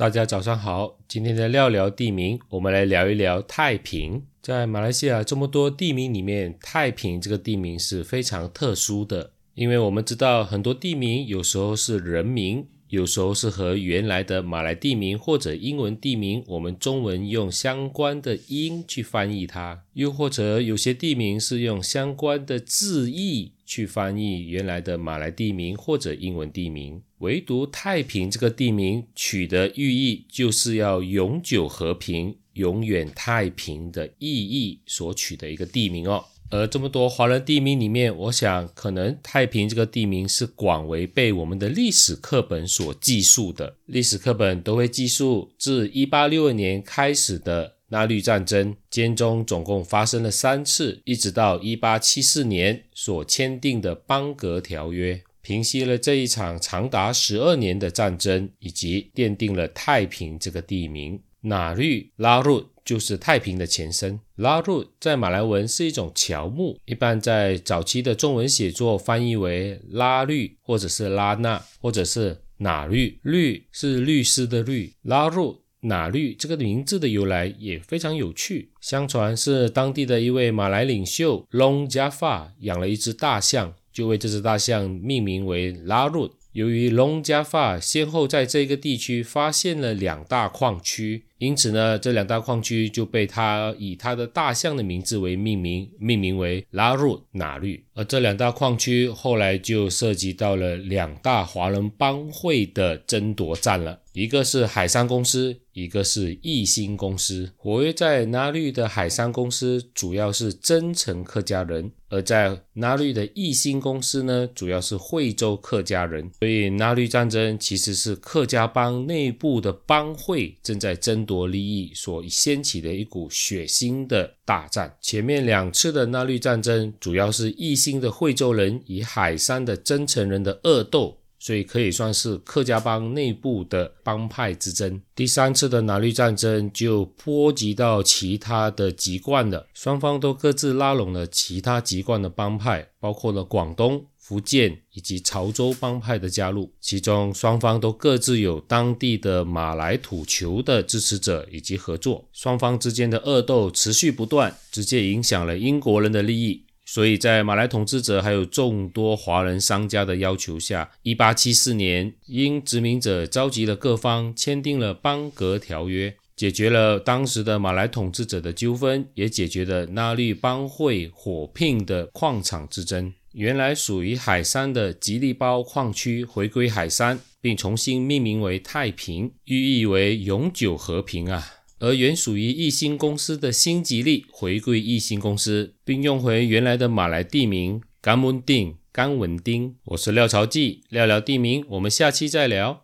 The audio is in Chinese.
大家早上好，今天的聊聊地名，我们来聊一聊太平。在马来西亚这么多地名里面，太平这个地名是非常特殊的，因为我们知道很多地名有时候是人名。有时候是和原来的马来地名或者英文地名，我们中文用相关的音去翻译它；又或者有些地名是用相关的字义去翻译原来的马来地名或者英文地名。唯独太平这个地名取的寓意，就是要永久和平、永远太平的意义所取的一个地名哦。而这么多华人地名里面，我想可能太平这个地名是广为被我们的历史课本所记述的。历史课本都会记述，自一八六二年开始的纳律战争，间中总共发生了三次，一直到一八七四年所签订的邦格条约，平息了这一场长达十二年的战争，以及奠定了太平这个地名。纳律拉入就是太平的前身。拉入在马来文是一种乔木，一般在早期的中文写作翻译为拉律，或者是拉纳，或者是纳律。律是律师的律。拉入纳律这个名字的由来也非常有趣。相传是当地的一位马来领袖 Long Jaffa 养了一只大象，就为这只大象命名为拉入。由于龙加发先后在这个地区发现了两大矿区，因此呢，这两大矿区就被他以他的大象的名字为命名，命名为拉入纳律。而这两大矿区后来就涉及到了两大华人帮会的争夺战了。一个是海山公司，一个是义兴公司。活跃在纳律的海山公司主要是真诚客家人，而在纳律的义兴公司呢，主要是惠州客家人。所以纳律战争其实是客家帮内部的帮会正在争夺利益所掀起的一股血腥的大战。前面两次的那律战争主要是义兴的惠州人与海山的真诚人的恶斗。所以可以算是客家帮内部的帮派之争。第三次的拿律战争就波及到其他的籍贯了，双方都各自拉拢了其他籍贯的帮派，包括了广东、福建以及潮州帮派的加入。其中双方都各自有当地的马来土球的支持者以及合作，双方之间的恶斗持续不断，直接影响了英国人的利益。所以在马来统治者还有众多华人商家的要求下，一八七四年，英殖民者召集了各方，签订了邦格条约，解决了当时的马来统治者的纠纷，也解决了那律帮会火拼的矿场之争。原来属于海山的吉利包矿区回归海山，并重新命名为太平，寓意为永久和平啊。而原属于亿鑫公司的新吉利回归亿鑫公司，并用回原来的马来地名甘文丁、甘文丁。我是廖朝记，廖聊地名，我们下期再聊。